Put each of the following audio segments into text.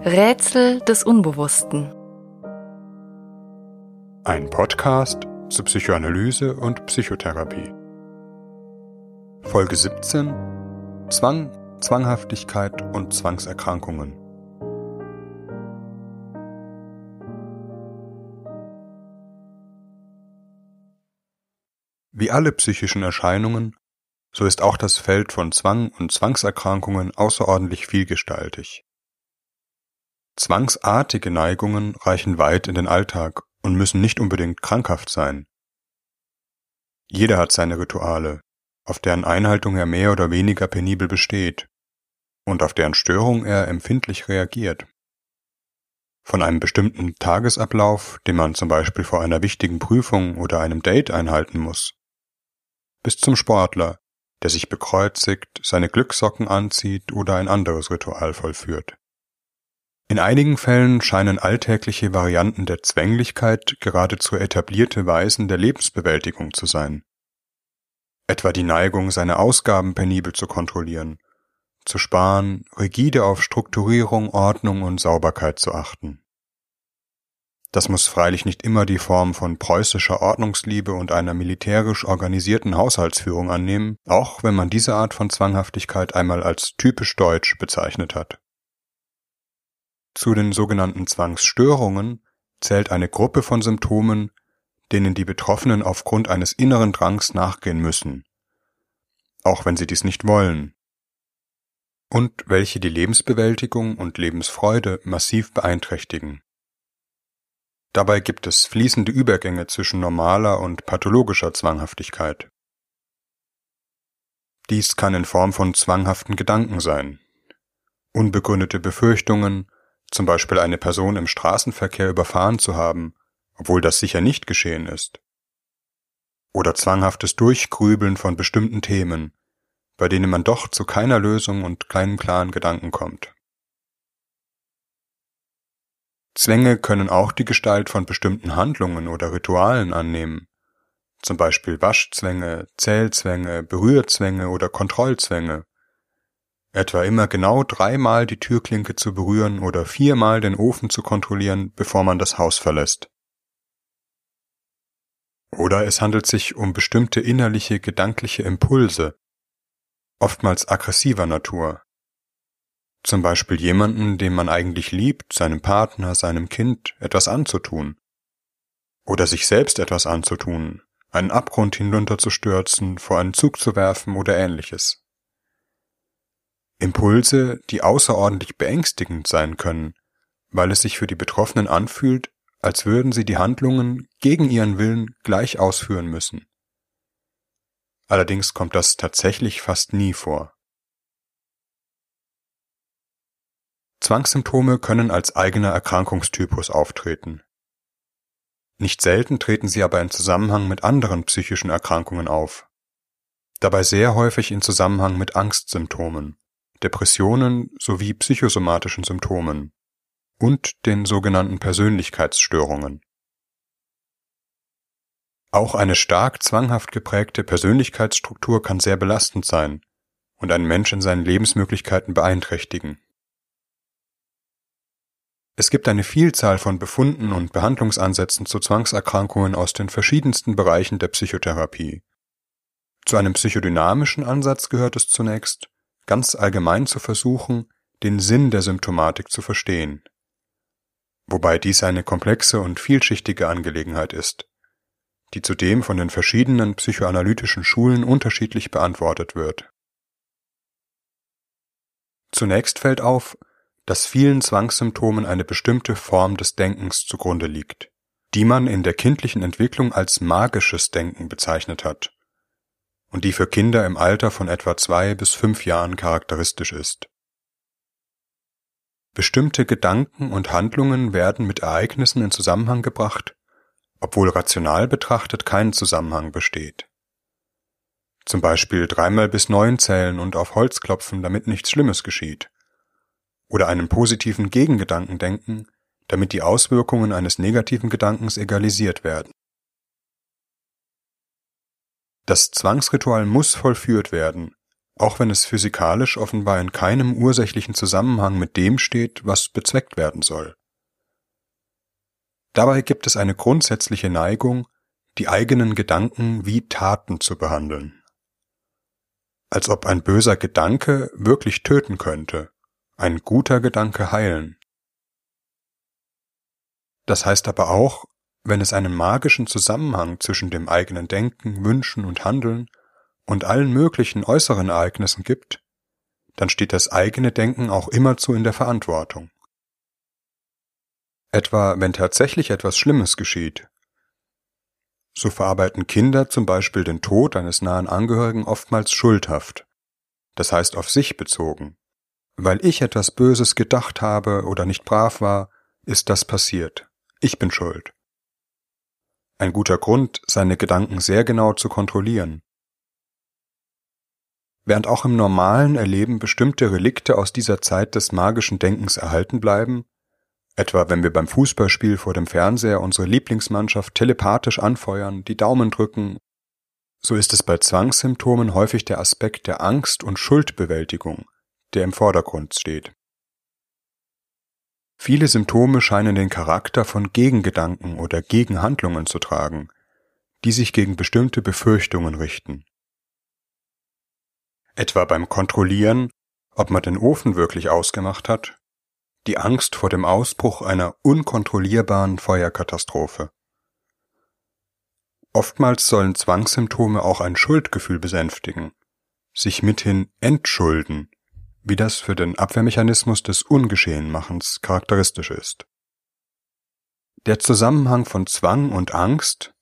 Rätsel des Unbewussten. Ein Podcast zur Psychoanalyse und Psychotherapie. Folge 17 Zwang, Zwanghaftigkeit und Zwangserkrankungen. Wie alle psychischen Erscheinungen, so ist auch das Feld von Zwang und Zwangserkrankungen außerordentlich vielgestaltig. Zwangsartige Neigungen reichen weit in den Alltag und müssen nicht unbedingt krankhaft sein. Jeder hat seine Rituale, auf deren Einhaltung er mehr oder weniger penibel besteht und auf deren Störung er empfindlich reagiert. Von einem bestimmten Tagesablauf, den man zum Beispiel vor einer wichtigen Prüfung oder einem Date einhalten muss, bis zum Sportler, der sich bekreuzigt, seine Glückssocken anzieht oder ein anderes Ritual vollführt. In einigen Fällen scheinen alltägliche Varianten der Zwänglichkeit geradezu etablierte Weisen der Lebensbewältigung zu sein. Etwa die Neigung, seine Ausgaben penibel zu kontrollieren, zu sparen, rigide auf Strukturierung, Ordnung und Sauberkeit zu achten. Das muss freilich nicht immer die Form von preußischer Ordnungsliebe und einer militärisch organisierten Haushaltsführung annehmen, auch wenn man diese Art von Zwanghaftigkeit einmal als typisch deutsch bezeichnet hat. Zu den sogenannten Zwangsstörungen zählt eine Gruppe von Symptomen, denen die Betroffenen aufgrund eines inneren Drangs nachgehen müssen, auch wenn sie dies nicht wollen, und welche die Lebensbewältigung und Lebensfreude massiv beeinträchtigen. Dabei gibt es fließende Übergänge zwischen normaler und pathologischer Zwanghaftigkeit. Dies kann in Form von zwanghaften Gedanken sein, unbegründete Befürchtungen, zum Beispiel eine Person im Straßenverkehr überfahren zu haben, obwohl das sicher nicht geschehen ist, oder zwanghaftes Durchgrübeln von bestimmten Themen, bei denen man doch zu keiner Lösung und keinen klaren Gedanken kommt. Zwänge können auch die Gestalt von bestimmten Handlungen oder Ritualen annehmen, zum Beispiel Waschzwänge, Zählzwänge, Berührzwänge oder Kontrollzwänge, etwa immer genau dreimal die Türklinke zu berühren oder viermal den Ofen zu kontrollieren, bevor man das Haus verlässt. Oder es handelt sich um bestimmte innerliche gedankliche Impulse, oftmals aggressiver Natur, zum Beispiel jemanden, den man eigentlich liebt, seinem Partner, seinem Kind, etwas anzutun. Oder sich selbst etwas anzutun, einen Abgrund hinunterzustürzen, vor einen Zug zu werfen oder ähnliches. Impulse, die außerordentlich beängstigend sein können, weil es sich für die Betroffenen anfühlt, als würden sie die Handlungen gegen ihren Willen gleich ausführen müssen. Allerdings kommt das tatsächlich fast nie vor. Zwangssymptome können als eigener Erkrankungstypus auftreten. Nicht selten treten sie aber in Zusammenhang mit anderen psychischen Erkrankungen auf. Dabei sehr häufig in Zusammenhang mit Angstsymptomen, Depressionen sowie psychosomatischen Symptomen und den sogenannten Persönlichkeitsstörungen. Auch eine stark zwanghaft geprägte Persönlichkeitsstruktur kann sehr belastend sein und einen Mensch in seinen Lebensmöglichkeiten beeinträchtigen. Es gibt eine Vielzahl von Befunden und Behandlungsansätzen zu Zwangserkrankungen aus den verschiedensten Bereichen der Psychotherapie. Zu einem psychodynamischen Ansatz gehört es zunächst, ganz allgemein zu versuchen, den Sinn der Symptomatik zu verstehen. Wobei dies eine komplexe und vielschichtige Angelegenheit ist, die zudem von den verschiedenen psychoanalytischen Schulen unterschiedlich beantwortet wird. Zunächst fällt auf, dass vielen Zwangssymptomen eine bestimmte Form des Denkens zugrunde liegt, die man in der kindlichen Entwicklung als magisches Denken bezeichnet hat und die für Kinder im Alter von etwa zwei bis fünf Jahren charakteristisch ist. Bestimmte Gedanken und Handlungen werden mit Ereignissen in Zusammenhang gebracht, obwohl rational betrachtet kein Zusammenhang besteht. Zum Beispiel dreimal bis neun zählen und auf Holz klopfen, damit nichts Schlimmes geschieht oder einen positiven Gegengedanken denken, damit die Auswirkungen eines negativen Gedankens egalisiert werden. Das Zwangsritual muss vollführt werden, auch wenn es physikalisch offenbar in keinem ursächlichen Zusammenhang mit dem steht, was bezweckt werden soll. Dabei gibt es eine grundsätzliche Neigung, die eigenen Gedanken wie Taten zu behandeln. Als ob ein böser Gedanke wirklich töten könnte, ein guter Gedanke heilen. Das heißt aber auch, wenn es einen magischen Zusammenhang zwischen dem eigenen Denken, Wünschen und Handeln und allen möglichen äußeren Ereignissen gibt, dann steht das eigene Denken auch immerzu in der Verantwortung. Etwa wenn tatsächlich etwas Schlimmes geschieht. So verarbeiten Kinder zum Beispiel den Tod eines nahen Angehörigen oftmals schuldhaft, das heißt auf sich bezogen. Weil ich etwas Böses gedacht habe oder nicht brav war, ist das passiert. Ich bin schuld. Ein guter Grund, seine Gedanken sehr genau zu kontrollieren Während auch im normalen Erleben bestimmte Relikte aus dieser Zeit des magischen Denkens erhalten bleiben, etwa wenn wir beim Fußballspiel vor dem Fernseher unsere Lieblingsmannschaft telepathisch anfeuern, die Daumen drücken, so ist es bei Zwangssymptomen häufig der Aspekt der Angst und Schuldbewältigung, der im Vordergrund steht. Viele Symptome scheinen den Charakter von Gegengedanken oder Gegenhandlungen zu tragen, die sich gegen bestimmte Befürchtungen richten etwa beim Kontrollieren, ob man den Ofen wirklich ausgemacht hat, die Angst vor dem Ausbruch einer unkontrollierbaren Feuerkatastrophe. Oftmals sollen Zwangssymptome auch ein Schuldgefühl besänftigen, sich mithin entschulden, wie das für den Abwehrmechanismus des Ungeschehenmachens charakteristisch ist. Der Zusammenhang von Zwang und Angst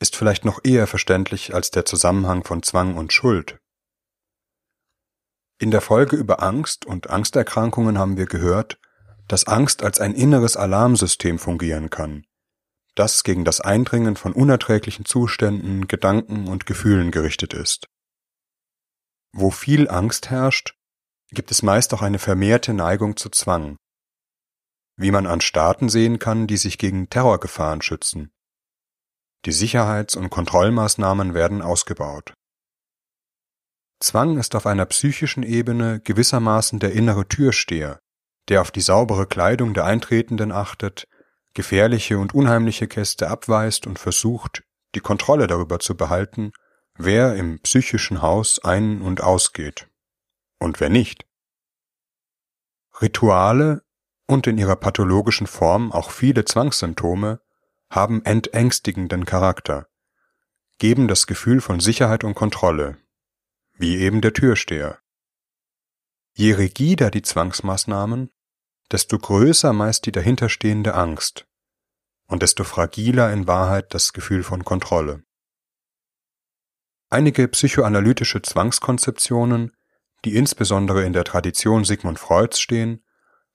ist vielleicht noch eher verständlich als der Zusammenhang von Zwang und Schuld. In der Folge über Angst und Angsterkrankungen haben wir gehört, dass Angst als ein inneres Alarmsystem fungieren kann, das gegen das Eindringen von unerträglichen Zuständen, Gedanken und Gefühlen gerichtet ist. Wo viel Angst herrscht, gibt es meist auch eine vermehrte Neigung zu Zwang, wie man an Staaten sehen kann, die sich gegen Terrorgefahren schützen. Die Sicherheits- und Kontrollmaßnahmen werden ausgebaut. Zwang ist auf einer psychischen Ebene gewissermaßen der innere Türsteher, der auf die saubere Kleidung der Eintretenden achtet, gefährliche und unheimliche Gäste abweist und versucht, die Kontrolle darüber zu behalten, wer im psychischen Haus ein- und ausgeht und wer nicht. Rituale und in ihrer pathologischen Form auch viele Zwangssymptome haben entängstigenden Charakter, geben das Gefühl von Sicherheit und Kontrolle, wie eben der Türsteher. Je rigider die Zwangsmaßnahmen, desto größer meist die dahinterstehende Angst und desto fragiler in Wahrheit das Gefühl von Kontrolle. Einige psychoanalytische Zwangskonzeptionen, die insbesondere in der Tradition Sigmund Freuds stehen,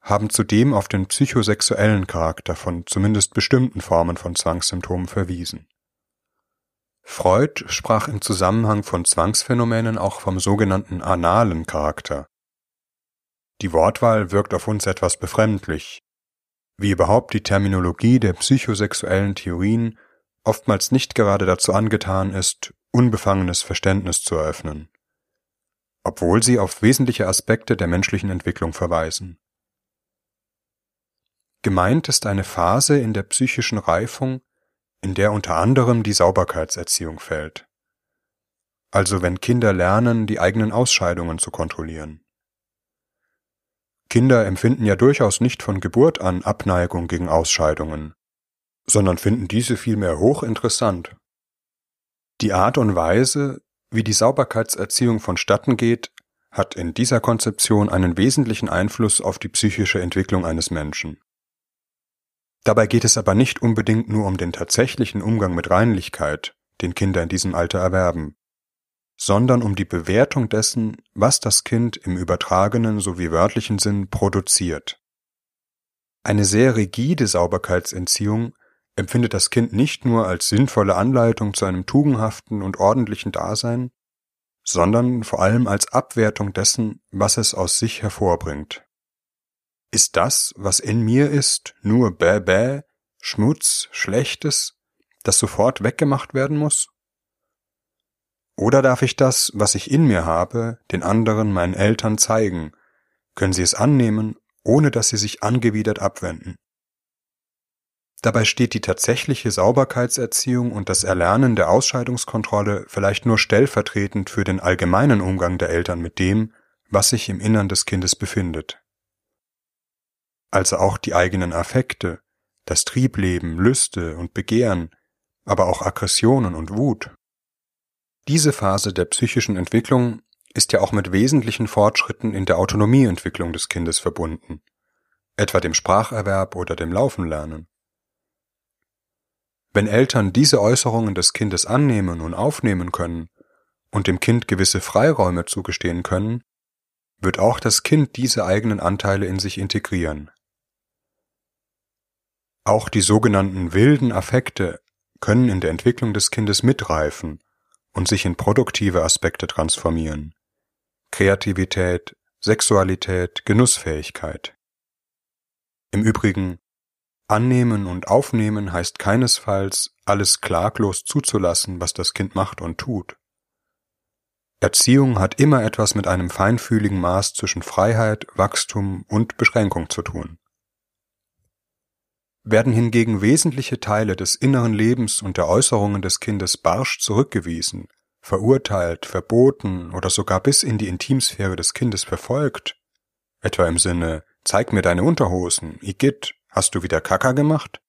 haben zudem auf den psychosexuellen Charakter von zumindest bestimmten Formen von Zwangssymptomen verwiesen Freud sprach im Zusammenhang von Zwangsphänomenen auch vom sogenannten analen Charakter. Die Wortwahl wirkt auf uns etwas befremdlich, wie überhaupt die Terminologie der psychosexuellen Theorien oftmals nicht gerade dazu angetan ist, unbefangenes Verständnis zu eröffnen, obwohl sie auf wesentliche Aspekte der menschlichen Entwicklung verweisen. Gemeint ist eine Phase in der psychischen Reifung, in der unter anderem die Sauberkeitserziehung fällt. Also wenn Kinder lernen, die eigenen Ausscheidungen zu kontrollieren. Kinder empfinden ja durchaus nicht von Geburt an Abneigung gegen Ausscheidungen, sondern finden diese vielmehr hochinteressant. Die Art und Weise, wie die Sauberkeitserziehung vonstatten geht, hat in dieser Konzeption einen wesentlichen Einfluss auf die psychische Entwicklung eines Menschen. Dabei geht es aber nicht unbedingt nur um den tatsächlichen Umgang mit Reinlichkeit, den Kinder in diesem Alter erwerben, sondern um die Bewertung dessen, was das Kind im übertragenen sowie wörtlichen Sinn produziert. Eine sehr rigide Sauberkeitsentziehung empfindet das Kind nicht nur als sinnvolle Anleitung zu einem tugendhaften und ordentlichen Dasein, sondern vor allem als Abwertung dessen, was es aus sich hervorbringt. Ist das, was in mir ist, nur bäh bäh, Schmutz, Schlechtes, das sofort weggemacht werden muss? Oder darf ich das, was ich in mir habe, den anderen, meinen Eltern zeigen? Können sie es annehmen, ohne dass sie sich angewidert abwenden? Dabei steht die tatsächliche Sauberkeitserziehung und das Erlernen der Ausscheidungskontrolle vielleicht nur stellvertretend für den allgemeinen Umgang der Eltern mit dem, was sich im Innern des Kindes befindet. Also auch die eigenen Affekte, das Triebleben, Lüste und Begehren, aber auch Aggressionen und Wut. Diese Phase der psychischen Entwicklung ist ja auch mit wesentlichen Fortschritten in der Autonomieentwicklung des Kindes verbunden, etwa dem Spracherwerb oder dem Laufenlernen. Wenn Eltern diese Äußerungen des Kindes annehmen und aufnehmen können und dem Kind gewisse Freiräume zugestehen können, wird auch das Kind diese eigenen Anteile in sich integrieren. Auch die sogenannten wilden Affekte können in der Entwicklung des Kindes mitreifen und sich in produktive Aspekte transformieren. Kreativität, Sexualität, Genussfähigkeit. Im Übrigen, annehmen und aufnehmen heißt keinesfalls, alles klaglos zuzulassen, was das Kind macht und tut. Erziehung hat immer etwas mit einem feinfühligen Maß zwischen Freiheit, Wachstum und Beschränkung zu tun. Werden hingegen wesentliche Teile des inneren Lebens und der Äußerungen des Kindes barsch zurückgewiesen, verurteilt, verboten oder sogar bis in die Intimsphäre des Kindes verfolgt, etwa im Sinne Zeig mir deine Unterhosen, Igitt, hast du wieder Kaka gemacht?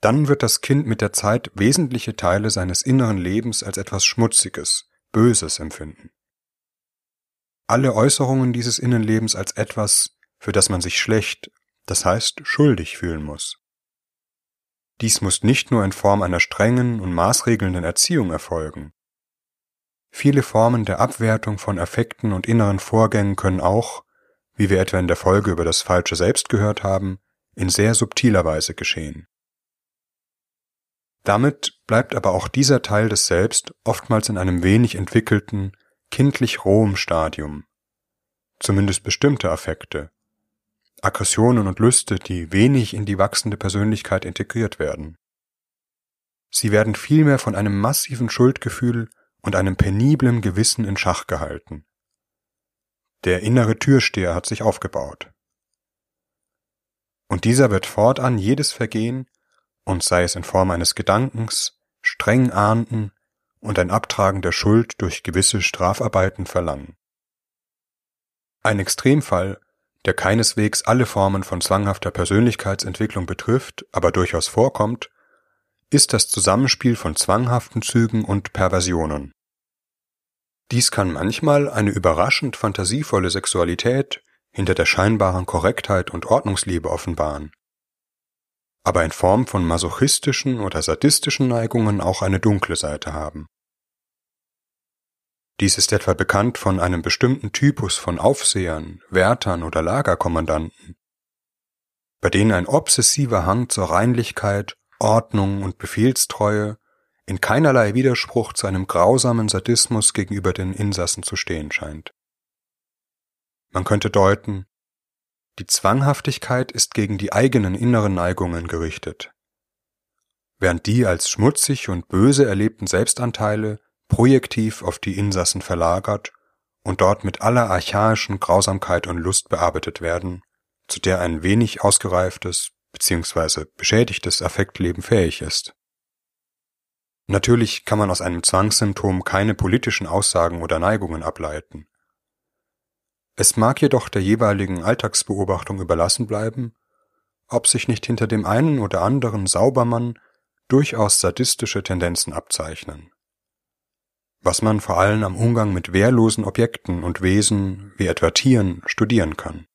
Dann wird das Kind mit der Zeit wesentliche Teile seines inneren Lebens als etwas Schmutziges, Böses empfinden. Alle Äußerungen dieses Innenlebens als etwas, für das man sich schlecht, das heißt schuldig fühlen muss. Dies muss nicht nur in Form einer strengen und maßregelnden Erziehung erfolgen. Viele Formen der Abwertung von Affekten und inneren Vorgängen können auch, wie wir etwa in der Folge über das falsche Selbst gehört haben, in sehr subtiler Weise geschehen. Damit bleibt aber auch dieser Teil des Selbst oftmals in einem wenig entwickelten, kindlich rohem Stadium. Zumindest bestimmte Affekte, Aggressionen und Lüste, die wenig in die wachsende Persönlichkeit integriert werden. Sie werden vielmehr von einem massiven Schuldgefühl und einem peniblen Gewissen in Schach gehalten. Der innere Türsteher hat sich aufgebaut. Und dieser wird fortan jedes Vergehen, und sei es in Form eines Gedankens, streng ahnden und ein Abtragen der Schuld durch gewisse Strafarbeiten verlangen. Ein Extremfall der keineswegs alle Formen von zwanghafter Persönlichkeitsentwicklung betrifft, aber durchaus vorkommt, ist das Zusammenspiel von zwanghaften Zügen und Perversionen. Dies kann manchmal eine überraschend fantasievolle Sexualität hinter der scheinbaren Korrektheit und Ordnungsliebe offenbaren, aber in Form von masochistischen oder sadistischen Neigungen auch eine dunkle Seite haben. Dies ist etwa bekannt von einem bestimmten Typus von Aufsehern, Wärtern oder Lagerkommandanten, bei denen ein obsessiver Hang zur Reinlichkeit, Ordnung und Befehlstreue in keinerlei Widerspruch zu einem grausamen Sadismus gegenüber den Insassen zu stehen scheint. Man könnte deuten, die Zwanghaftigkeit ist gegen die eigenen inneren Neigungen gerichtet, während die als schmutzig und böse erlebten Selbstanteile projektiv auf die Insassen verlagert und dort mit aller archaischen Grausamkeit und Lust bearbeitet werden, zu der ein wenig ausgereiftes bzw. beschädigtes Affektleben fähig ist. Natürlich kann man aus einem Zwangssymptom keine politischen Aussagen oder Neigungen ableiten. Es mag jedoch der jeweiligen Alltagsbeobachtung überlassen bleiben, ob sich nicht hinter dem einen oder anderen Saubermann durchaus sadistische Tendenzen abzeichnen was man vor allem am Umgang mit wehrlosen Objekten und Wesen wie etwa Tieren studieren kann.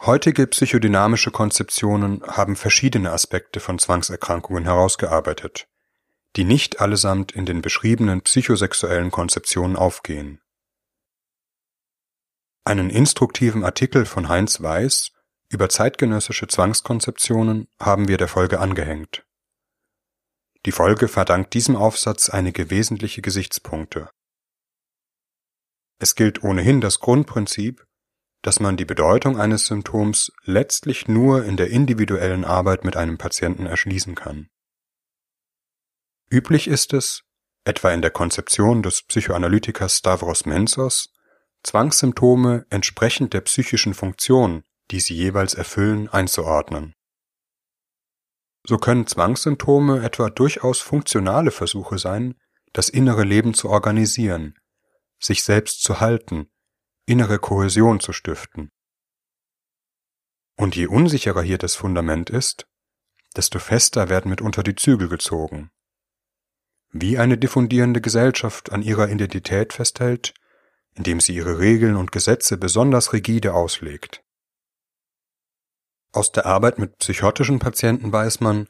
Heutige psychodynamische Konzeptionen haben verschiedene Aspekte von Zwangserkrankungen herausgearbeitet, die nicht allesamt in den beschriebenen psychosexuellen Konzeptionen aufgehen. Einen instruktiven Artikel von Heinz Weiß über zeitgenössische Zwangskonzeptionen haben wir der Folge angehängt. Die Folge verdankt diesem Aufsatz einige wesentliche Gesichtspunkte. Es gilt ohnehin das Grundprinzip, dass man die Bedeutung eines Symptoms letztlich nur in der individuellen Arbeit mit einem Patienten erschließen kann. Üblich ist es, etwa in der Konzeption des Psychoanalytikers Stavros Mensos, Zwangssymptome entsprechend der psychischen Funktion, die sie jeweils erfüllen, einzuordnen. So können Zwangssymptome etwa durchaus funktionale Versuche sein, das innere Leben zu organisieren, sich selbst zu halten, innere Kohäsion zu stiften. Und je unsicherer hier das Fundament ist, desto fester werden mitunter die Zügel gezogen. Wie eine diffundierende Gesellschaft an ihrer Identität festhält, indem sie ihre Regeln und Gesetze besonders rigide auslegt. Aus der Arbeit mit psychotischen Patienten weiß man,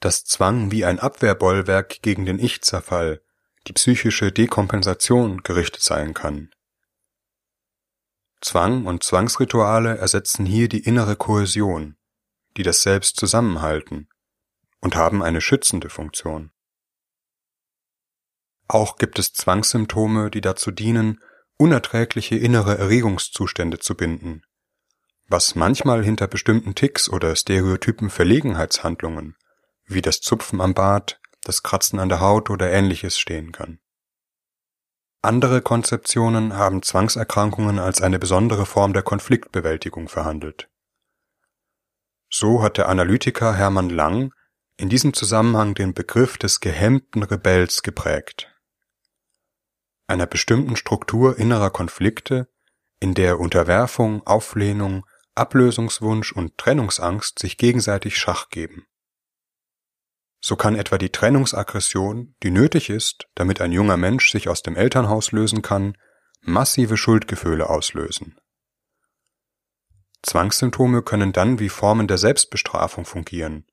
dass Zwang wie ein Abwehrbollwerk gegen den Ich-Zerfall, die psychische Dekompensation gerichtet sein kann. Zwang und Zwangsrituale ersetzen hier die innere Kohäsion, die das Selbst zusammenhalten und haben eine schützende Funktion. Auch gibt es Zwangssymptome, die dazu dienen, unerträgliche innere Erregungszustände zu binden, was manchmal hinter bestimmten Ticks oder stereotypen Verlegenheitshandlungen, wie das Zupfen am Bart, das Kratzen an der Haut oder ähnliches stehen kann. Andere Konzeptionen haben Zwangserkrankungen als eine besondere Form der Konfliktbewältigung verhandelt. So hat der Analytiker Hermann Lang in diesem Zusammenhang den Begriff des gehemmten Rebells geprägt. Einer bestimmten Struktur innerer Konflikte, in der Unterwerfung, Auflehnung, Ablösungswunsch und Trennungsangst sich gegenseitig Schach geben. So kann etwa die Trennungsaggression, die nötig ist, damit ein junger Mensch sich aus dem Elternhaus lösen kann, massive Schuldgefühle auslösen. Zwangssymptome können dann wie Formen der Selbstbestrafung fungieren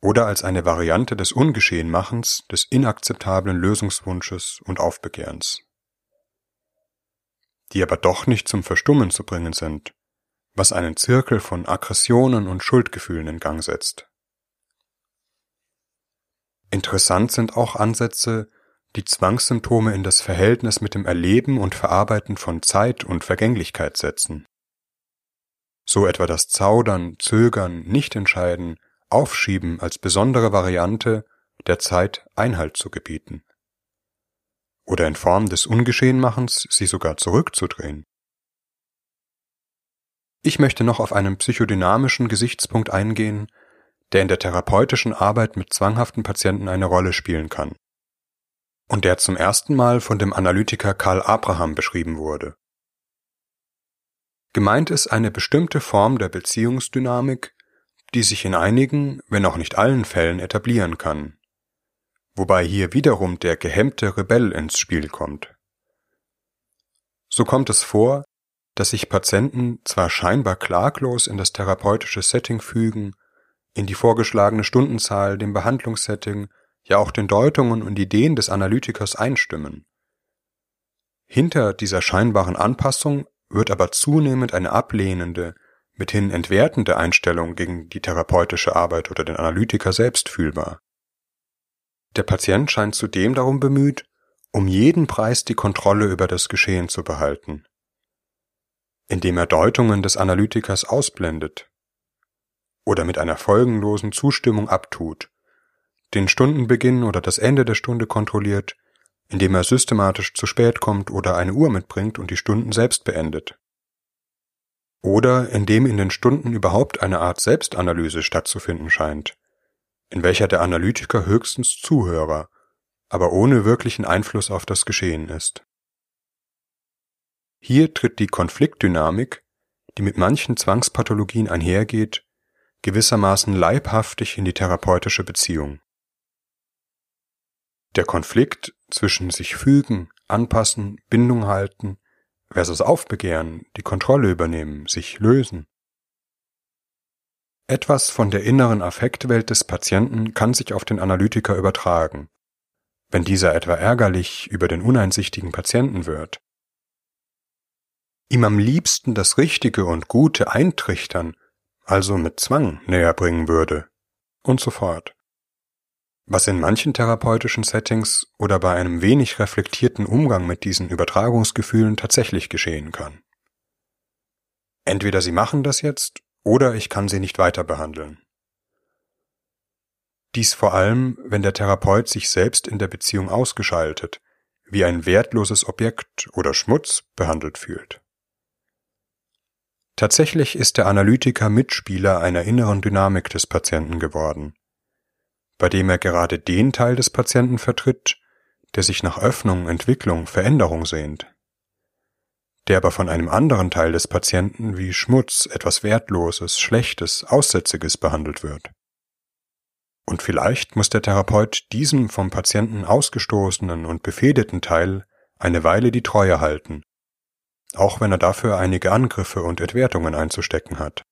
oder als eine Variante des Ungeschehenmachens, des inakzeptablen Lösungswunsches und Aufbegehrens, die aber doch nicht zum Verstummen zu bringen sind, was einen Zirkel von Aggressionen und Schuldgefühlen in Gang setzt. Interessant sind auch Ansätze, die Zwangssymptome in das Verhältnis mit dem Erleben und Verarbeiten von Zeit und Vergänglichkeit setzen so etwa das Zaudern, Zögern, Nichtentscheiden, Aufschieben als besondere Variante der Zeit Einhalt zu gebieten. Oder in Form des Ungeschehenmachens sie sogar zurückzudrehen. Ich möchte noch auf einen psychodynamischen Gesichtspunkt eingehen, der in der therapeutischen Arbeit mit zwanghaften Patienten eine Rolle spielen kann und der zum ersten Mal von dem Analytiker Karl Abraham beschrieben wurde. Gemeint ist eine bestimmte Form der Beziehungsdynamik, die sich in einigen, wenn auch nicht allen Fällen etablieren kann, wobei hier wiederum der gehemmte Rebell ins Spiel kommt. So kommt es vor, dass sich Patienten zwar scheinbar klaglos in das therapeutische Setting fügen, in die vorgeschlagene Stundenzahl, dem Behandlungssetting, ja auch den Deutungen und Ideen des Analytikers einstimmen. Hinter dieser scheinbaren Anpassung wird aber zunehmend eine ablehnende, mithin entwertende Einstellung gegen die therapeutische Arbeit oder den Analytiker selbst fühlbar. Der Patient scheint zudem darum bemüht, um jeden Preis die Kontrolle über das Geschehen zu behalten, indem er Deutungen des Analytikers ausblendet oder mit einer folgenlosen Zustimmung abtut, den Stundenbeginn oder das Ende der Stunde kontrolliert indem er systematisch zu spät kommt oder eine Uhr mitbringt und die Stunden selbst beendet. Oder indem in den Stunden überhaupt eine Art Selbstanalyse stattzufinden scheint, in welcher der Analytiker höchstens Zuhörer, aber ohne wirklichen Einfluss auf das Geschehen ist. Hier tritt die Konfliktdynamik, die mit manchen Zwangspathologien einhergeht, gewissermaßen leibhaftig in die therapeutische Beziehung. Der Konflikt zwischen sich fügen, anpassen, Bindung halten versus Aufbegehren, die Kontrolle übernehmen, sich lösen. Etwas von der inneren Affektwelt des Patienten kann sich auf den Analytiker übertragen, wenn dieser etwa ärgerlich über den uneinsichtigen Patienten wird. Ihm am liebsten das Richtige und Gute eintrichtern, also mit Zwang näher bringen würde, und so fort was in manchen therapeutischen Settings oder bei einem wenig reflektierten Umgang mit diesen Übertragungsgefühlen tatsächlich geschehen kann. Entweder Sie machen das jetzt oder ich kann Sie nicht weiter behandeln. Dies vor allem, wenn der Therapeut sich selbst in der Beziehung ausgeschaltet, wie ein wertloses Objekt oder Schmutz behandelt fühlt. Tatsächlich ist der Analytiker Mitspieler einer inneren Dynamik des Patienten geworden, bei dem er gerade den Teil des Patienten vertritt, der sich nach Öffnung, Entwicklung, Veränderung sehnt, der aber von einem anderen Teil des Patienten wie Schmutz, etwas Wertloses, Schlechtes, Aussätziges behandelt wird. Und vielleicht muss der Therapeut diesem vom Patienten ausgestoßenen und befehdeten Teil eine Weile die Treue halten auch wenn er dafür einige Angriffe und Entwertungen einzustecken hat.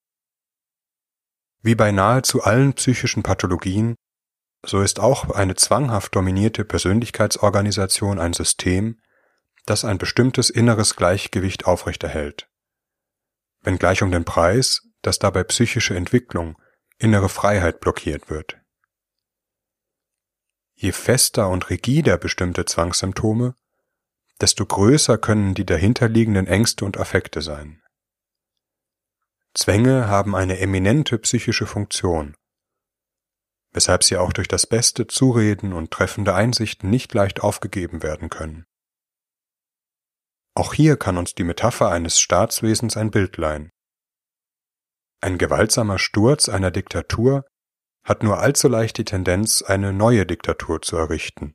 Wie bei nahezu allen psychischen Pathologien, so ist auch eine zwanghaft dominierte Persönlichkeitsorganisation ein System, das ein bestimmtes inneres Gleichgewicht aufrechterhält. Wenngleich um den Preis, dass dabei psychische Entwicklung, innere Freiheit blockiert wird. Je fester und rigider bestimmte Zwangssymptome, desto größer können die dahinterliegenden Ängste und Affekte sein. Zwänge haben eine eminente psychische Funktion, weshalb sie auch durch das beste Zureden und treffende Einsichten nicht leicht aufgegeben werden können. Auch hier kann uns die Metapher eines Staatswesens ein Bild leihen. Ein gewaltsamer Sturz einer Diktatur hat nur allzu leicht die Tendenz, eine neue Diktatur zu errichten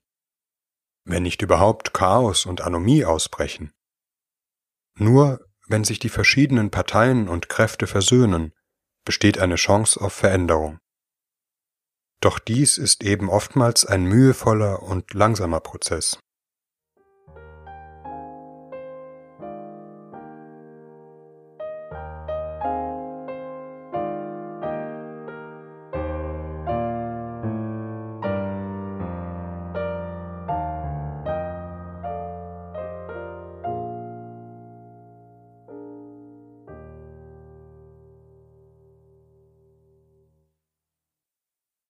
wenn nicht überhaupt Chaos und Anomie ausbrechen. Nur wenn sich die verschiedenen Parteien und Kräfte versöhnen, besteht eine Chance auf Veränderung. Doch dies ist eben oftmals ein mühevoller und langsamer Prozess.